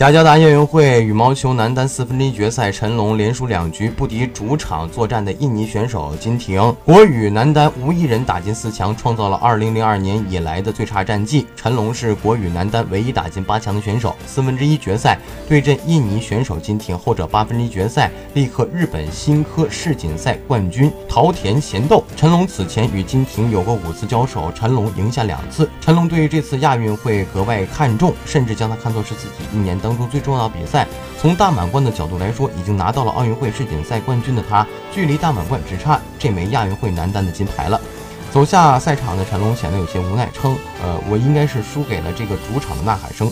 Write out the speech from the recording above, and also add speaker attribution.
Speaker 1: 雅加达亚运会羽毛球男单四分之一决赛，陈龙连输两局不敌主场作战的印尼选手金廷，国羽男单无一人打进四强，创造了二零零二年以来的最差战绩。陈龙是国羽男单唯一打进八强的选手。四分之一决赛对阵印尼选手金廷，后者八分之一决赛力克日本新科世锦赛冠军桃田贤斗。陈龙此前与金廷有过五次交手，陈龙赢下两次。陈龙对于这次亚运会格外看重，甚至将它看作是自己一年当。当中最重要的比赛，从大满贯的角度来说，已经拿到了奥运会世锦赛冠军的他，距离大满贯只差这枚亚运会男单的金牌了。走下赛场的陈龙显得有些无奈，称：“呃，我应该是输给了这个主场的呐喊声。”